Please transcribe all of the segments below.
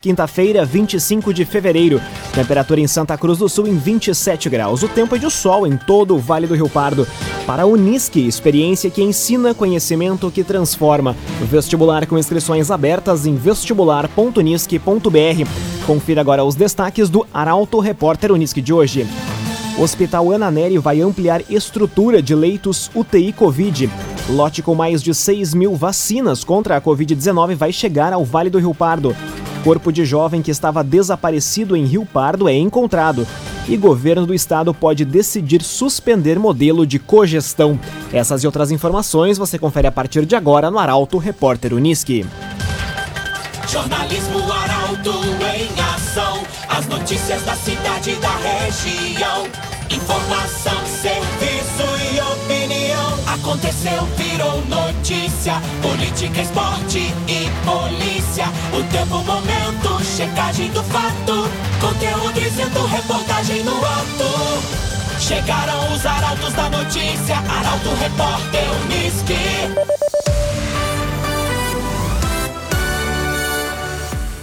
Quinta-feira, 25 de fevereiro. Temperatura em Santa Cruz do Sul em 27 graus. O tempo é de sol em todo o Vale do Rio Pardo. Para a Unisque, experiência que ensina conhecimento que transforma. Vestibular com inscrições abertas em vestibular.unisque.br. Confira agora os destaques do Arauto Repórter Unisque de hoje. O Hospital Ana Nery vai ampliar estrutura de leitos UTI Covid. Lote com mais de 6 mil vacinas contra a Covid-19 vai chegar ao Vale do Rio Pardo. Corpo de jovem que estava desaparecido em Rio Pardo é encontrado. E governo do estado pode decidir suspender modelo de cogestão. Essas e outras informações você confere a partir de agora no Arauto Repórter Uniski. Jornalismo Arauto em ação. As notícias da cidade e da região. Informação, serviço. Aconteceu, virou notícia. Política, esporte e polícia. O tempo, momento, checagem do fato. Conteúdo dizendo, reportagem no ato. Chegaram os arautos da notícia. Arauto, repórter, Unisque.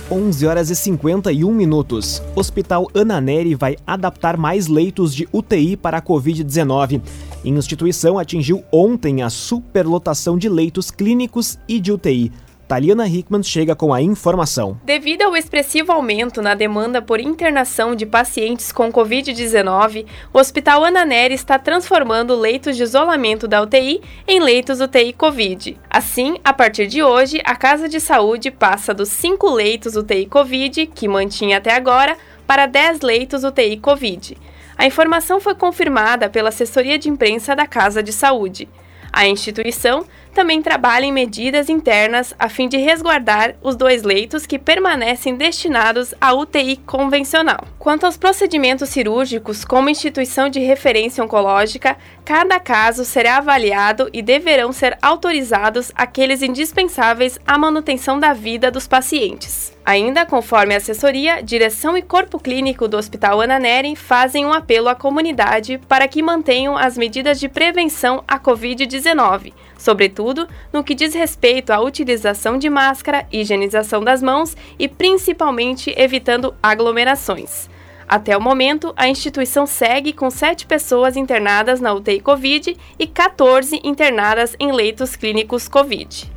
11 horas e 51 minutos. Hospital Ana Neri vai adaptar mais leitos de UTI para a Covid-19. Instituição atingiu ontem a superlotação de leitos clínicos e de UTI. Taliana Hickman chega com a informação. Devido ao expressivo aumento na demanda por internação de pacientes com Covid-19, o Hospital Ana Nery está transformando leitos de isolamento da UTI em leitos UTI Covid. Assim, a partir de hoje, a Casa de Saúde passa dos 5 leitos UTI Covid, que mantinha até agora, para 10 leitos UTI Covid. A informação foi confirmada pela assessoria de imprensa da Casa de Saúde. A instituição também trabalha em medidas internas a fim de resguardar os dois leitos que permanecem destinados à UTI convencional. Quanto aos procedimentos cirúrgicos, como instituição de referência oncológica, cada caso será avaliado e deverão ser autorizados aqueles indispensáveis à manutenção da vida dos pacientes. Ainda conforme a assessoria, direção e corpo clínico do Hospital Ana Neri fazem um apelo à comunidade para que mantenham as medidas de prevenção à Covid-19, sobretudo no que diz respeito à utilização de máscara, higienização das mãos e principalmente evitando aglomerações. Até o momento, a instituição segue com sete pessoas internadas na UTI Covid e 14 internadas em leitos clínicos Covid.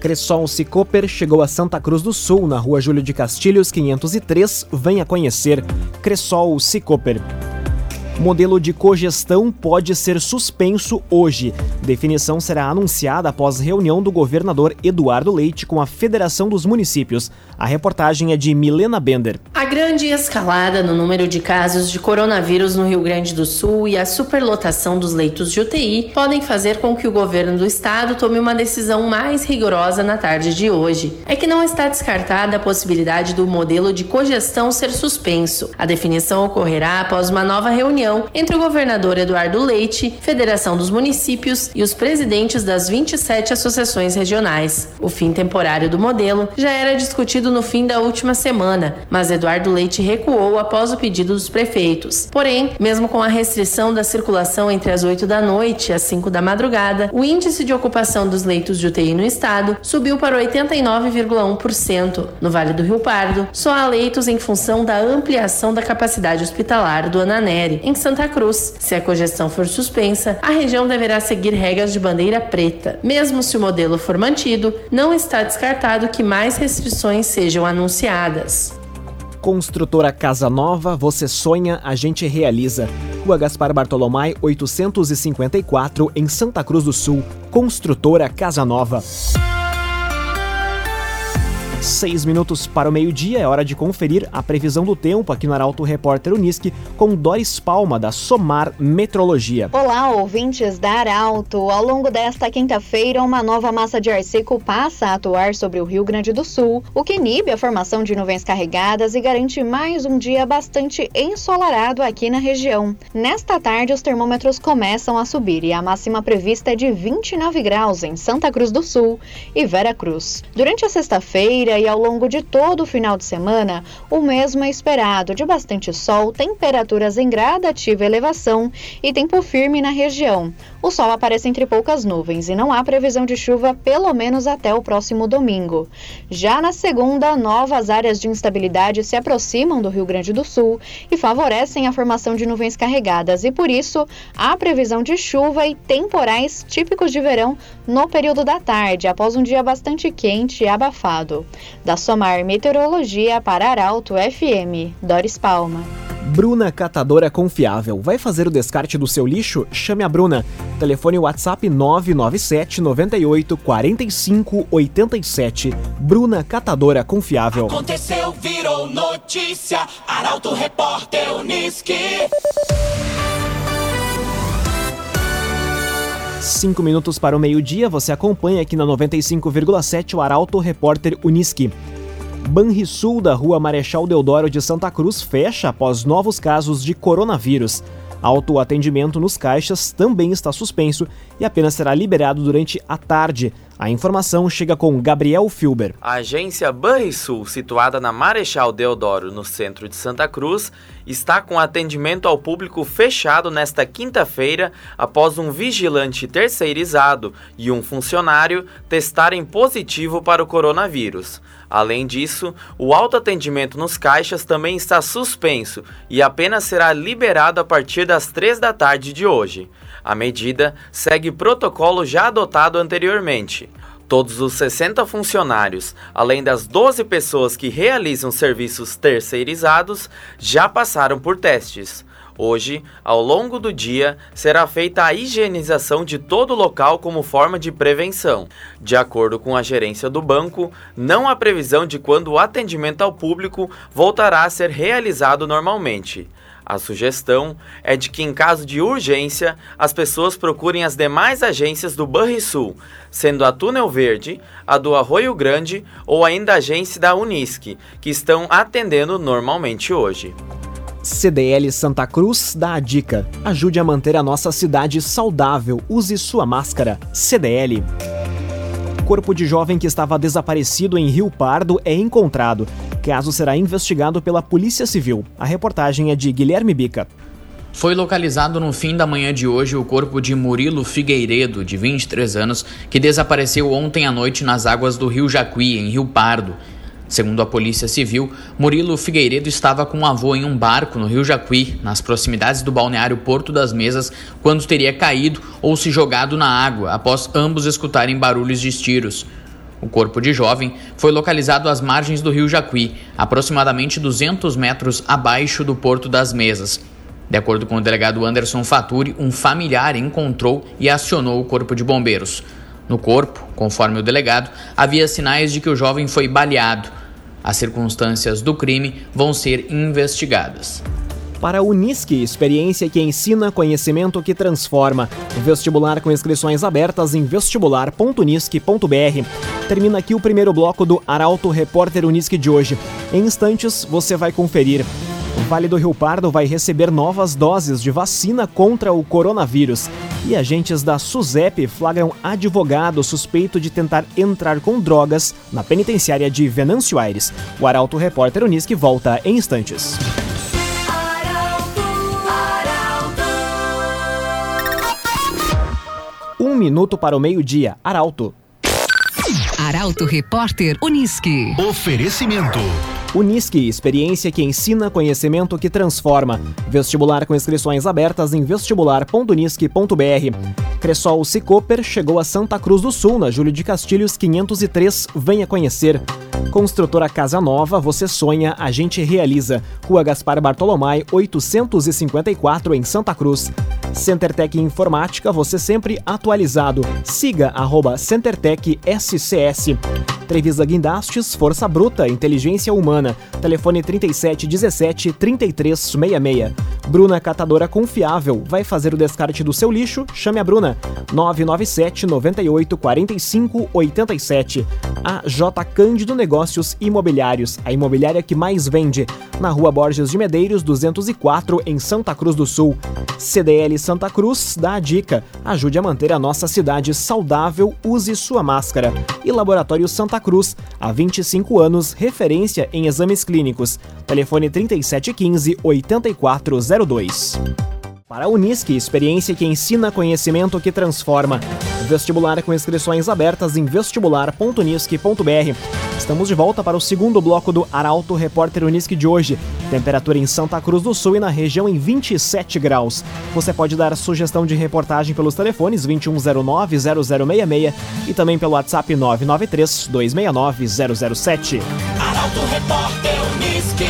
Cressol Cicoper chegou a Santa Cruz do Sul, na rua Júlio de Castilhos 503. Venha conhecer Cressol Cicoper. Modelo de cogestão pode ser suspenso hoje. Definição será anunciada após reunião do governador Eduardo Leite com a Federação dos Municípios. A reportagem é de Milena Bender. A grande escalada no número de casos de coronavírus no Rio Grande do Sul e a superlotação dos leitos de UTI podem fazer com que o governo do estado tome uma decisão mais rigorosa na tarde de hoje. É que não está descartada a possibilidade do modelo de cogestão ser suspenso. A definição ocorrerá após uma nova reunião reunião entre o governador Eduardo Leite, Federação dos Municípios e os presidentes das 27 associações regionais. O fim temporário do modelo já era discutido no fim da última semana, mas Eduardo Leite recuou após o pedido dos prefeitos. Porém, mesmo com a restrição da circulação entre as 8 da noite e as 5 da madrugada, o índice de ocupação dos leitos de UTI no estado subiu para 89,1%. No Vale do Rio Pardo, só há leitos em função da ampliação da capacidade hospitalar do Ananeri, em Santa Cruz. Se a cogestão for suspensa, a região deverá seguir regras de bandeira preta. Mesmo se o modelo for mantido, não está descartado que mais restrições sejam anunciadas. Construtora Casa Nova, você sonha, a gente realiza. Rua Gaspar Bartolomé, 854, em Santa Cruz do Sul. Construtora Casa Nova. Seis minutos para o meio-dia, é hora de conferir a previsão do tempo aqui no Arauto Repórter Unisque com Doris Palma, da Somar Metrologia. Olá, ouvintes da Arauto. Ao longo desta quinta-feira, uma nova massa de ar seco passa a atuar sobre o Rio Grande do Sul, o que inibe a formação de nuvens carregadas e garante mais um dia bastante ensolarado aqui na região. Nesta tarde, os termômetros começam a subir e a máxima prevista é de 29 graus em Santa Cruz do Sul e Vera Cruz. Durante a sexta-feira, quinta-feira e ao longo de todo o final de semana, o mesmo é esperado de bastante sol, temperaturas em gradativa elevação e tempo firme na região. O sol aparece entre poucas nuvens e não há previsão de chuva pelo menos até o próximo domingo. Já na segunda, novas áreas de instabilidade se aproximam do Rio Grande do Sul e favorecem a formação de nuvens carregadas e por isso há previsão de chuva e temporais típicos de verão no período da tarde, após um dia bastante quente e abafado. Da Somar Meteorologia para Arauto FM, Doris Palma. Bruna Catadora Confiável. Vai fazer o descarte do seu lixo? Chame a Bruna. Telefone WhatsApp 997 98 45 87. Bruna Catadora Confiável. Aconteceu, virou notícia. Arauto Repórter Uniski. Cinco minutos para o meio-dia, você acompanha aqui na 95,7 o Arauto Repórter Uniski. Banrisul da Rua Marechal Deodoro de Santa Cruz fecha após novos casos de coronavírus. Autoatendimento nos caixas também está suspenso e apenas será liberado durante a tarde. A informação chega com Gabriel Filber. A agência Banrisul, situada na Marechal Deodoro, no centro de Santa Cruz, está com atendimento ao público fechado nesta quinta-feira após um vigilante terceirizado e um funcionário testarem positivo para o coronavírus. Além disso, o autoatendimento nos caixas também está suspenso e apenas será liberado a partir das 3 da tarde de hoje. A medida segue protocolo já adotado anteriormente. Todos os 60 funcionários, além das 12 pessoas que realizam serviços terceirizados, já passaram por testes. Hoje, ao longo do dia, será feita a higienização de todo o local como forma de prevenção. De acordo com a gerência do banco, não há previsão de quando o atendimento ao público voltará a ser realizado normalmente. A sugestão é de que, em caso de urgência, as pessoas procurem as demais agências do Banrisul, sendo a Túnel Verde, a do Arroio Grande ou ainda a agência da Unisque, que estão atendendo normalmente hoje. CDL Santa Cruz dá a dica: ajude a manter a nossa cidade saudável, use sua máscara. CDL. Corpo de jovem que estava desaparecido em Rio Pardo é encontrado. Caso será investigado pela Polícia Civil. A reportagem é de Guilherme Bica. Foi localizado no fim da manhã de hoje o corpo de Murilo Figueiredo, de 23 anos, que desapareceu ontem à noite nas águas do Rio Jacuí, em Rio Pardo. Segundo a Polícia Civil, Murilo Figueiredo estava com um avô em um barco no Rio Jacuí, nas proximidades do balneário Porto das Mesas, quando teria caído ou se jogado na água após ambos escutarem barulhos de tiros. O corpo de jovem foi localizado às margens do Rio Jacuí, aproximadamente 200 metros abaixo do Porto das Mesas. De acordo com o delegado Anderson Faturi, um familiar encontrou e acionou o corpo de bombeiros. No corpo, conforme o delegado, havia sinais de que o jovem foi baleado. As circunstâncias do crime vão ser investigadas. Para a Unisque, experiência que ensina, conhecimento que transforma. Vestibular com inscrições abertas em vestibular.unisque.br. Termina aqui o primeiro bloco do Arauto Repórter Unisque de hoje. Em instantes, você vai conferir. O Vale do Rio Pardo vai receber novas doses de vacina contra o coronavírus. E agentes da SUSEP flagram advogado suspeito de tentar entrar com drogas na penitenciária de Venâncio Aires. O Arauto Repórter Unisque volta em instantes. Um minuto para o meio-dia. Arauto. Arauto Repórter Unisque. Oferecimento. Unisque, experiência que ensina, conhecimento que transforma. Vestibular com inscrições abertas em vestibular.unisque.br. Cressol Cicoper chegou a Santa Cruz do Sul, na Júlio de Castilhos 503. Venha conhecer. Construtora Casa Nova, você sonha, a gente realiza. Rua Gaspar Bartolomai, 854 em Santa Cruz. CenterTech Informática, você sempre atualizado. Siga arroba CenterTech SCS. Trevisa Guindastes, Força Bruta, Inteligência Humana. Semana. Telefone 3717 3366. Bruna Catadora Confiável. Vai fazer o descarte do seu lixo? Chame a Bruna. 997 98 45 87. A J Cândido Negócios Imobiliários, a imobiliária que mais vende. Na Rua Borges de Medeiros, 204, em Santa Cruz do Sul. CDL Santa Cruz dá a dica: ajude a manter a nossa cidade saudável, use sua máscara. E Laboratório Santa Cruz, há 25 anos, referência em exames clínicos. Telefone 3715 8402. Para a Unisque, experiência que ensina conhecimento que transforma. Vestibular com inscrições abertas em vestibular.unisque.br. Estamos de volta para o segundo bloco do Arauto Repórter Unisque de hoje. Temperatura em Santa Cruz do Sul e na região em 27 graus. Você pode dar sugestão de reportagem pelos telefones 2109-0066 e também pelo WhatsApp 993-269-007. Arauto Repórter Unisque.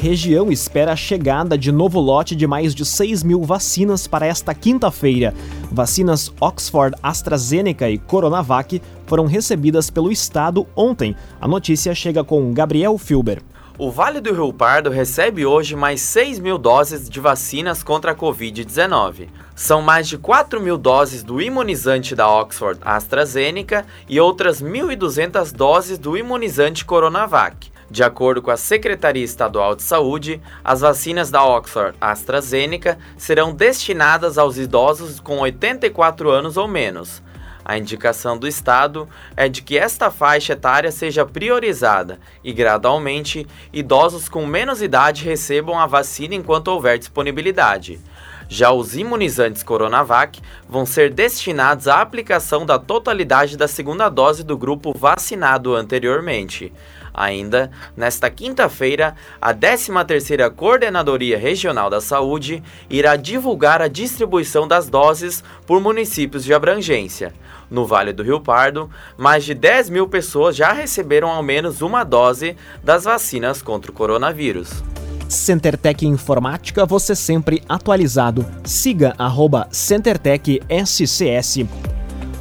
região espera a chegada de novo lote de mais de 6 mil vacinas para esta quinta-feira. Vacinas Oxford, AstraZeneca e Coronavac foram recebidas pelo Estado ontem. A notícia chega com Gabriel Filber. O Vale do Rio Pardo recebe hoje mais 6 mil doses de vacinas contra a Covid-19. São mais de 4 mil doses do imunizante da Oxford AstraZeneca e outras 1.200 doses do imunizante Coronavac. De acordo com a Secretaria Estadual de Saúde, as vacinas da Oxford AstraZeneca serão destinadas aos idosos com 84 anos ou menos. A indicação do Estado é de que esta faixa etária seja priorizada e, gradualmente, idosos com menos idade recebam a vacina enquanto houver disponibilidade. Já os imunizantes Coronavac vão ser destinados à aplicação da totalidade da segunda dose do grupo vacinado anteriormente. Ainda, nesta quinta-feira, a 13ª Coordenadoria Regional da Saúde irá divulgar a distribuição das doses por municípios de abrangência. No Vale do Rio Pardo, mais de 10 mil pessoas já receberam ao menos uma dose das vacinas contra o coronavírus. CenterTech Informática, você sempre atualizado. Siga arroba CenterTech SCS.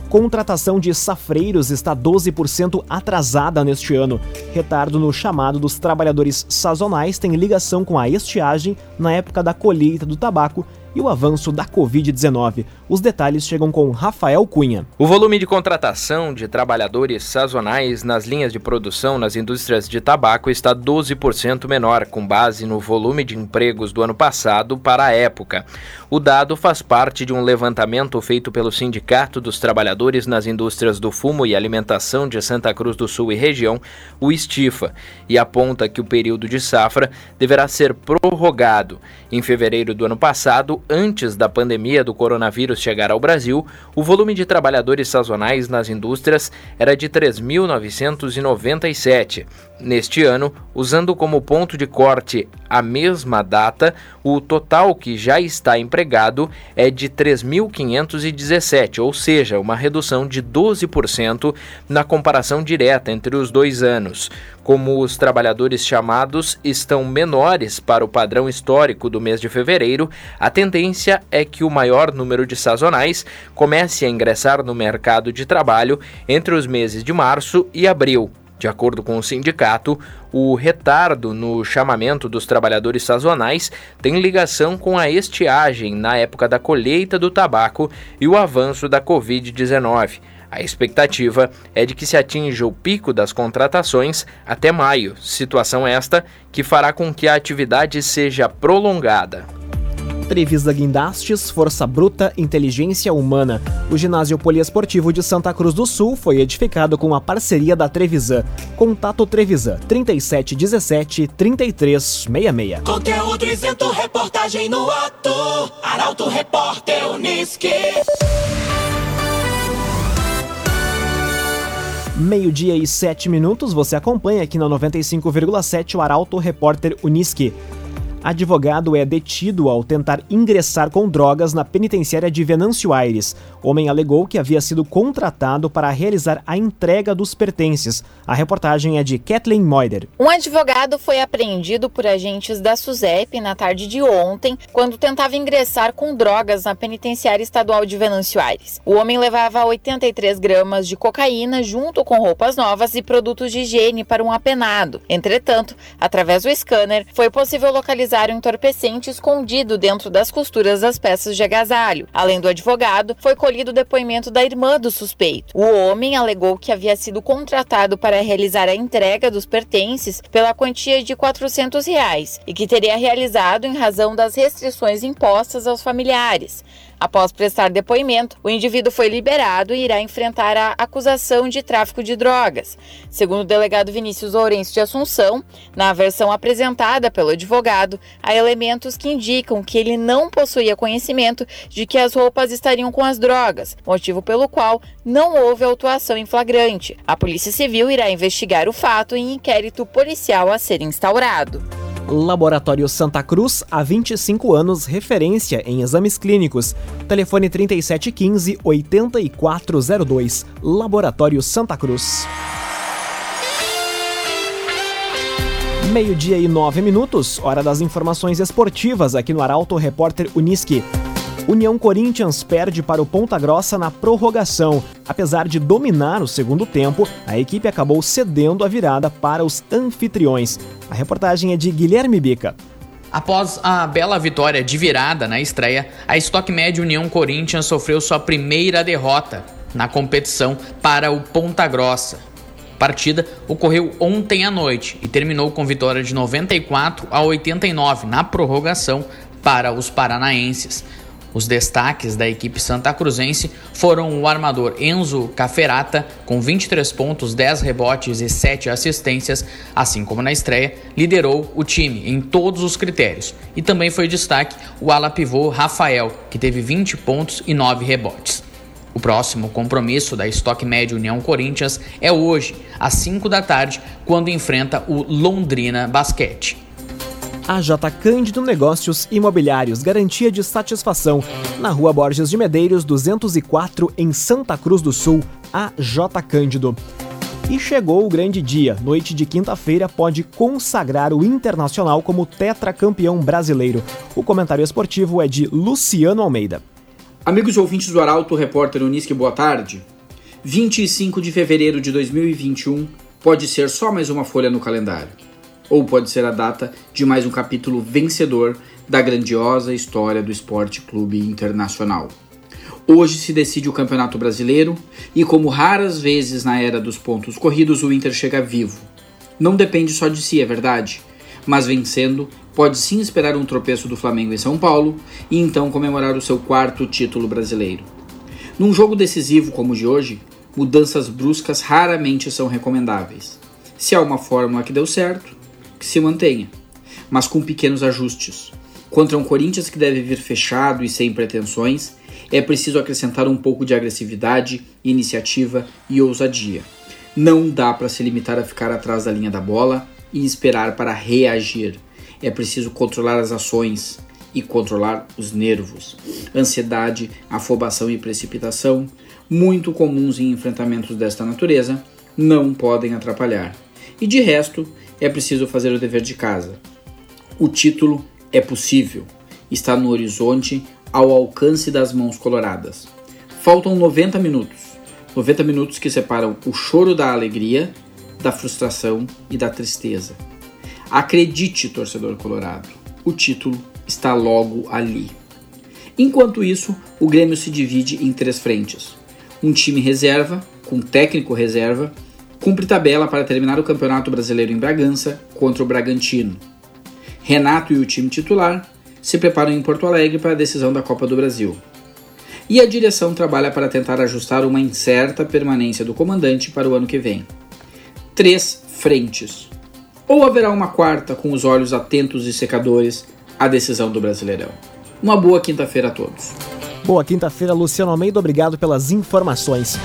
Contratação de safreiros está 12% atrasada neste ano. Retardo no chamado dos trabalhadores sazonais tem ligação com a estiagem na época da colheita do tabaco e o avanço da Covid-19. Os detalhes chegam com Rafael Cunha. O volume de contratação de trabalhadores sazonais nas linhas de produção nas indústrias de tabaco está 12% menor, com base no volume de empregos do ano passado para a época. O dado faz parte de um levantamento feito pelo Sindicato dos Trabalhadores nas Indústrias do Fumo e Alimentação de Santa Cruz do Sul e região, o Estifa, e aponta que o período de safra deverá ser prorrogado. Em fevereiro do ano passado, antes da pandemia do coronavírus chegar ao Brasil, o volume de trabalhadores sazonais nas indústrias era de 3.997. Neste ano, usando como ponto de corte a mesma data, o total que já está empregado é de 3.517, ou seja, uma redução de 12% na comparação direta entre os dois anos. Como os trabalhadores chamados estão menores para o padrão histórico do mês de fevereiro, a tendência é que o maior número de sazonais comece a ingressar no mercado de trabalho entre os meses de março e abril. De acordo com o sindicato, o retardo no chamamento dos trabalhadores sazonais tem ligação com a estiagem na época da colheita do tabaco e o avanço da Covid-19. A expectativa é de que se atinja o pico das contratações até maio, situação esta que fará com que a atividade seja prolongada. Trevisa Guindastes, Força Bruta, Inteligência Humana. O ginásio poliesportivo de Santa Cruz do Sul foi edificado com a parceria da Trevisan. Contato Trevisan 3717 3366. Conteúdo isento, reportagem no ato. Arauto Repórter Unisque. Meio-dia e sete minutos, você acompanha aqui na 95,7 o Arauto Repórter Unisque. Advogado é detido ao tentar ingressar com drogas na penitenciária de Venâncio Aires. Homem alegou que havia sido contratado para realizar a entrega dos pertences. A reportagem é de Kathleen Moider. Um advogado foi apreendido por agentes da SUSEP na tarde de ontem, quando tentava ingressar com drogas na penitenciária estadual de Venâncio Aires. O homem levava 83 gramas de cocaína junto com roupas novas e produtos de higiene para um apenado. Entretanto, através do scanner, foi possível localizar localizar um entorpecente escondido dentro das costuras das peças de agasalho. Além do advogado, foi colhido o depoimento da irmã do suspeito. O homem alegou que havia sido contratado para realizar a entrega dos pertences pela quantia de 400 reais e que teria realizado em razão das restrições impostas aos familiares. Após prestar depoimento, o indivíduo foi liberado e irá enfrentar a acusação de tráfico de drogas. Segundo o delegado Vinícius Lourenço de Assunção, na versão apresentada pelo advogado, há elementos que indicam que ele não possuía conhecimento de que as roupas estariam com as drogas, motivo pelo qual não houve autuação em flagrante. A Polícia Civil irá investigar o fato em inquérito policial a ser instaurado. Laboratório Santa Cruz, há 25 anos, referência em exames clínicos. Telefone 3715-8402. Laboratório Santa Cruz. Meio-dia e nove minutos, hora das informações esportivas aqui no Arauto Repórter Uniski. União Corinthians perde para o Ponta Grossa na prorrogação. Apesar de dominar o segundo tempo, a equipe acabou cedendo a virada para os anfitriões. A reportagem é de Guilherme Bica. Após a bela vitória de virada na estreia, a Stock Med União Corinthians sofreu sua primeira derrota na competição para o Ponta Grossa. A partida ocorreu ontem à noite e terminou com vitória de 94 a 89 na prorrogação para os paranaenses. Os destaques da equipe santa cruzense foram o armador Enzo Caferata, com 23 pontos, 10 rebotes e 7 assistências, assim como na estreia, liderou o time em todos os critérios. E também foi destaque o ala pivô Rafael, que teve 20 pontos e 9 rebotes. O próximo compromisso da Stock Médio União Corinthians é hoje, às 5 da tarde, quando enfrenta o Londrina Basquete. AJ Cândido Negócios Imobiliários, garantia de satisfação. Na rua Borges de Medeiros, 204, em Santa Cruz do Sul, AJ Cândido. E chegou o grande dia. Noite de quinta-feira pode consagrar o Internacional como tetracampeão brasileiro. O comentário esportivo é de Luciano Almeida. Amigos ouvintes do Arauto, repórter Unisque, boa tarde. 25 de fevereiro de 2021 pode ser só mais uma folha no calendário ou pode ser a data de mais um capítulo vencedor da grandiosa história do Esporte Clube Internacional. Hoje se decide o Campeonato Brasileiro e, como raras vezes na era dos pontos corridos, o Inter chega vivo. Não depende só de si, é verdade, mas vencendo, pode sim esperar um tropeço do Flamengo em São Paulo e então comemorar o seu quarto título brasileiro. Num jogo decisivo como o de hoje, mudanças bruscas raramente são recomendáveis. Se há uma fórmula que deu certo, que se mantenha, mas com pequenos ajustes. Contra um Corinthians que deve vir fechado e sem pretensões, é preciso acrescentar um pouco de agressividade, iniciativa e ousadia. Não dá para se limitar a ficar atrás da linha da bola e esperar para reagir. É preciso controlar as ações e controlar os nervos. Ansiedade, afobação e precipitação, muito comuns em enfrentamentos desta natureza, não podem atrapalhar. E de resto, é preciso fazer o dever de casa. O título é possível, está no horizonte, ao alcance das mãos coloradas. Faltam 90 minutos. 90 minutos que separam o choro da alegria, da frustração e da tristeza. Acredite, torcedor colorado, o título está logo ali. Enquanto isso, o Grêmio se divide em três frentes: um time reserva, com técnico reserva, cumpre tabela para terminar o Campeonato Brasileiro em Bragança contra o Bragantino. Renato e o time titular se preparam em Porto Alegre para a decisão da Copa do Brasil. E a direção trabalha para tentar ajustar uma incerta permanência do comandante para o ano que vem. Três frentes. Ou haverá uma quarta com os olhos atentos e secadores à decisão do Brasileirão. Uma boa quinta-feira a todos. Boa quinta-feira, Luciano Almeida. Obrigado pelas informações.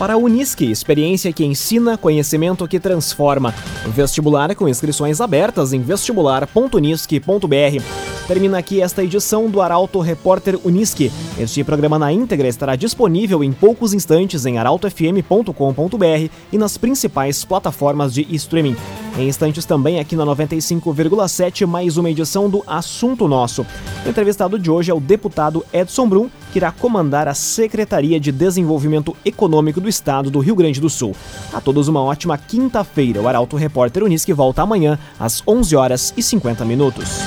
Para a Unisque, experiência que ensina, conhecimento que transforma. Vestibular com inscrições abertas em vestibular.unisque.br. Termina aqui esta edição do Arauto Repórter Unisque. Este programa na íntegra estará disponível em poucos instantes em arautofm.com.br e nas principais plataformas de streaming. Em instantes também aqui na 95,7 mais uma edição do Assunto Nosso. O entrevistado de hoje é o deputado Edson Brum, que irá comandar a Secretaria de Desenvolvimento Econômico do Estado do Rio Grande do Sul. A todos uma ótima quinta-feira. O Arauto Repórter Unisque volta amanhã às 11 horas e 50 minutos.